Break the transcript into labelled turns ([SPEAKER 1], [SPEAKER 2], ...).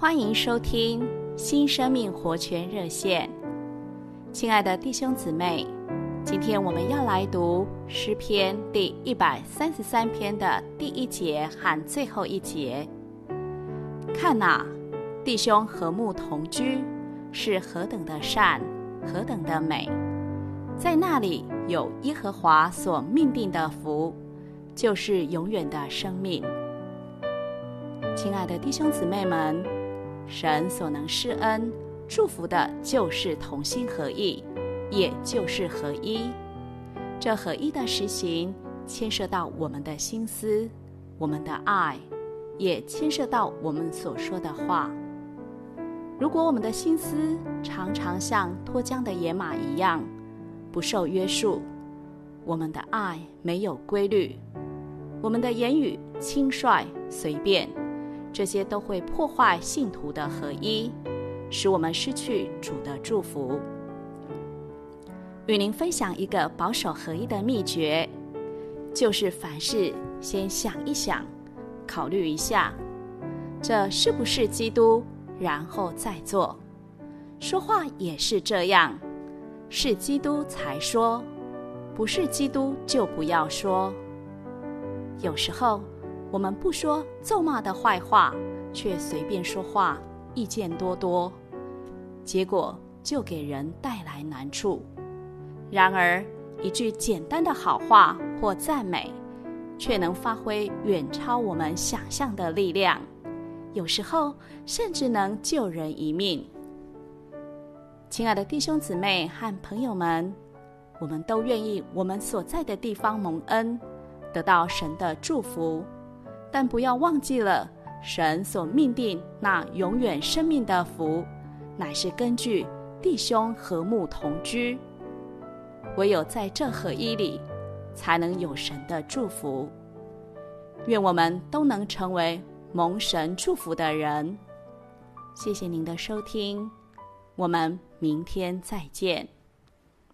[SPEAKER 1] 欢迎收听新生命活泉热线。亲爱的弟兄姊妹，今天我们要来读诗篇第一百三十三篇的第一节和最后一节。看呐，弟兄和睦同居，是何等的善，何等的美！在那里有耶和华所命定的福，就是永远的生命。亲爱的弟兄姊妹们，神所能施恩祝福的，就是同心合意，也就是合一。这合一的实行，牵涉到我们的心思、我们的爱，也牵涉到我们所说的话。如果我们的心思常常像脱缰的野马一样，不受约束，我们的爱没有规律，我们的言语轻率随便。这些都会破坏信徒的合一，使我们失去主的祝福。与您分享一个保守合一的秘诀，就是凡事先想一想，考虑一下，这是不是基督，然后再做。说话也是这样，是基督才说，不是基督就不要说。有时候，我们不说咒骂的坏话，却随便说话，意见多多，结果就给人带来难处。然而，一句简单的好话或赞美，却能发挥远超我们想象的力量，有时候甚至能救人一命。亲爱的弟兄姊妹和朋友们，我们都愿意我们所在的地方蒙恩，得到神的祝福。但不要忘记了，神所命定那永远生命的福，乃是根据弟兄和睦同居。唯有在这合一里，才能有神的祝福。愿我们都能成为蒙神祝福的人。谢谢您的收听，我们明天再见。